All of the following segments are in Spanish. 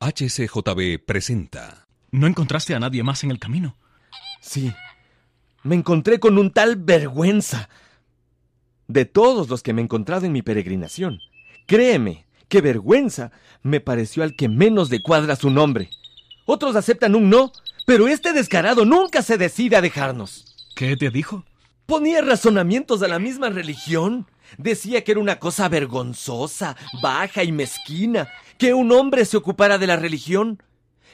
HCJB presenta. ¿No encontraste a nadie más en el camino? Sí. Me encontré con un tal vergüenza. De todos los que me he encontrado en mi peregrinación, créeme que vergüenza me pareció al que menos le cuadra su nombre. Otros aceptan un no, pero este descarado nunca se decide a dejarnos. ¿Qué te dijo? Ponía razonamientos a la misma religión. Decía que era una cosa vergonzosa, baja y mezquina, que un hombre se ocupara de la religión,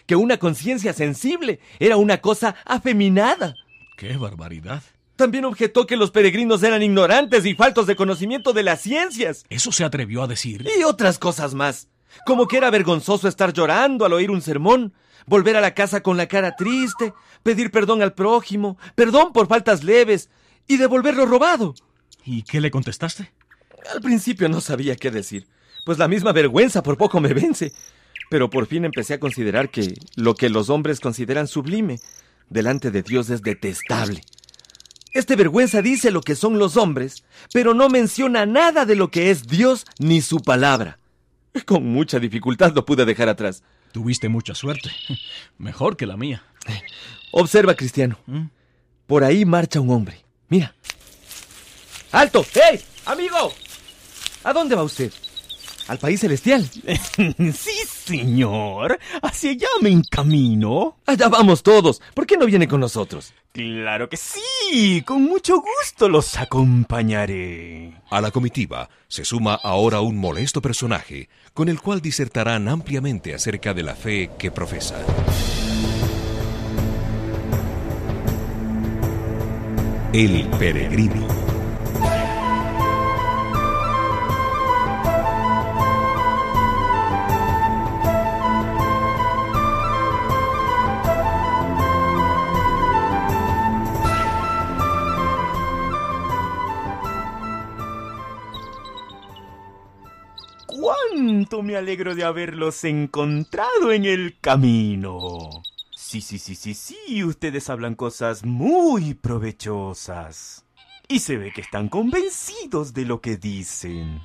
que una conciencia sensible era una cosa afeminada. ¡Qué barbaridad! También objetó que los peregrinos eran ignorantes y faltos de conocimiento de las ciencias. ¿Eso se atrevió a decir? Y otras cosas más. Como que era vergonzoso estar llorando al oír un sermón, volver a la casa con la cara triste, pedir perdón al prójimo, perdón por faltas leves y devolver lo robado. ¿Y qué le contestaste? Al principio no sabía qué decir, pues la misma vergüenza por poco me vence. Pero por fin empecé a considerar que lo que los hombres consideran sublime, delante de Dios es detestable. Este vergüenza dice lo que son los hombres, pero no menciona nada de lo que es Dios ni su palabra. Con mucha dificultad lo pude dejar atrás. Tuviste mucha suerte. Mejor que la mía. Observa, Cristiano. ¿Mm? Por ahí marcha un hombre. Mira. ¡Alto! ¡Hey! ¡Amigo! ¿A dónde va usted? ¿Al país celestial? sí, señor. Hacia allá me encamino. Allá vamos todos. ¿Por qué no viene con nosotros? Claro que sí. Con mucho gusto los acompañaré. A la comitiva se suma ahora un molesto personaje con el cual disertarán ampliamente acerca de la fe que profesa. El peregrino. Me alegro de haberlos encontrado en el camino. Sí, sí, sí, sí, sí, ustedes hablan cosas muy provechosas. Y se ve que están convencidos de lo que dicen.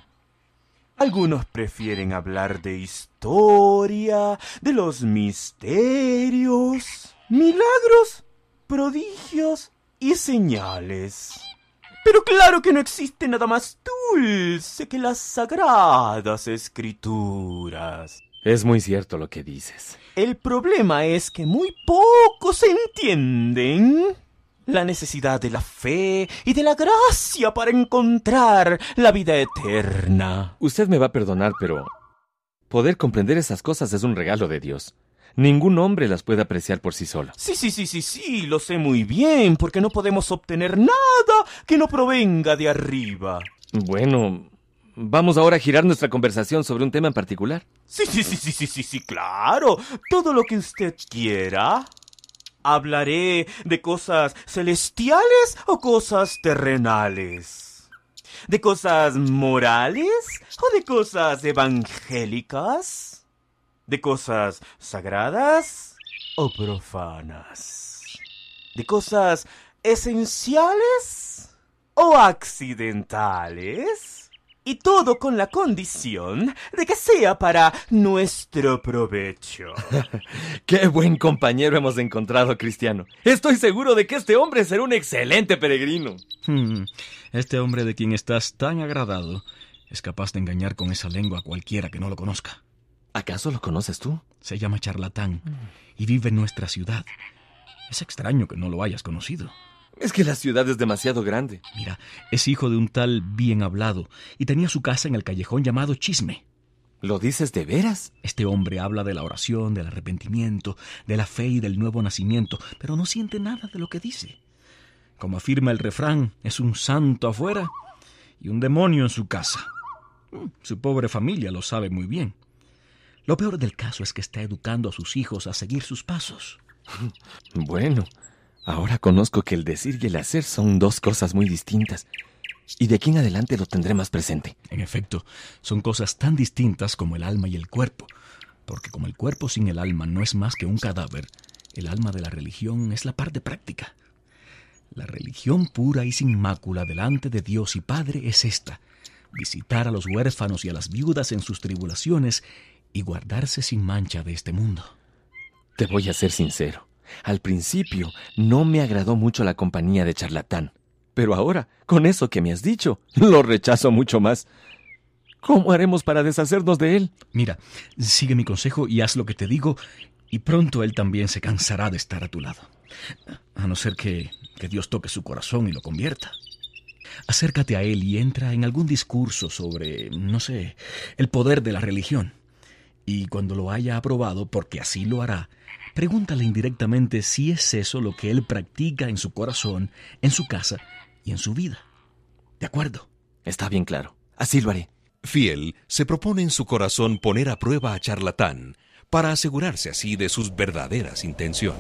Algunos prefieren hablar de historia, de los misterios, milagros, prodigios y señales. Pero claro que no existe nada más dulce que las sagradas escrituras. Es muy cierto lo que dices. El problema es que muy pocos entienden la necesidad de la fe y de la gracia para encontrar la vida eterna. Usted me va a perdonar, pero poder comprender esas cosas es un regalo de Dios. Ningún hombre las puede apreciar por sí solo. Sí, sí, sí, sí, sí, lo sé muy bien, porque no podemos obtener nada que no provenga de arriba. Bueno, vamos ahora a girar nuestra conversación sobre un tema en particular. Sí, sí, sí, sí, sí, sí, sí, claro. Todo lo que usted quiera. Hablaré de cosas celestiales o cosas terrenales. De cosas morales o de cosas evangélicas. De cosas sagradas o profanas. De cosas esenciales o accidentales. Y todo con la condición de que sea para nuestro provecho. Qué buen compañero hemos encontrado, Cristiano. Estoy seguro de que este hombre será un excelente peregrino. Hmm, Este hombre de quien estás tan agradado es capaz de engañar con esa lengua a cualquiera que no lo conozca. ¿Acaso lo conoces tú? Se llama charlatán y vive en nuestra ciudad. Es extraño que no lo hayas conocido. Es que la ciudad es demasiado grande. Mira, es hijo de un tal bien hablado y tenía su casa en el callejón llamado Chisme. ¿Lo dices de veras? Este hombre habla de la oración, del arrepentimiento, de la fe y del nuevo nacimiento, pero no siente nada de lo que dice. Como afirma el refrán, es un santo afuera y un demonio en su casa. Mm, Su pobre familia lo sabe muy bien. Lo peor del caso es que está educando a sus hijos a seguir sus pasos. Bueno, ahora conozco que el decir y el hacer son dos cosas muy distintas. Y de aquí en adelante lo tendré más presente. En efecto, son cosas tan distintas como el alma y el cuerpo, porque como el cuerpo sin el alma no es más que un cadáver, el alma de la religión es la parte práctica. La religión pura y sin mácula delante de Dios y Padre es esta, visitar a los huérfanos y a las viudas en sus tribulaciones y guardarse sin mancha de este mundo. Te voy a ser sincero. Al principio no me agradó mucho la compañía de charlatán. Pero ahora, con eso que me has dicho, lo rechazo mucho más. ¿Cómo haremos para deshacernos de él? Mira, sigue mi consejo y haz lo que te digo, y pronto él también se cansará de estar a tu lado. A no ser que, que Dios toque su corazón y lo convierta. Acércate a él y entra en algún discurso sobre, no sé, el poder de la religión. Y cuando lo haya aprobado, porque así lo hará, pregúntale indirectamente si es eso lo que él practica en su corazón, en su casa y en su vida. ¿De acuerdo? Está bien claro. Así lo haré. Fiel se propone en su corazón poner a prueba a Charlatán para asegurarse así de sus verdaderas intenciones.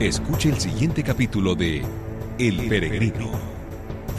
Escuche el siguiente capítulo de El Peregrino.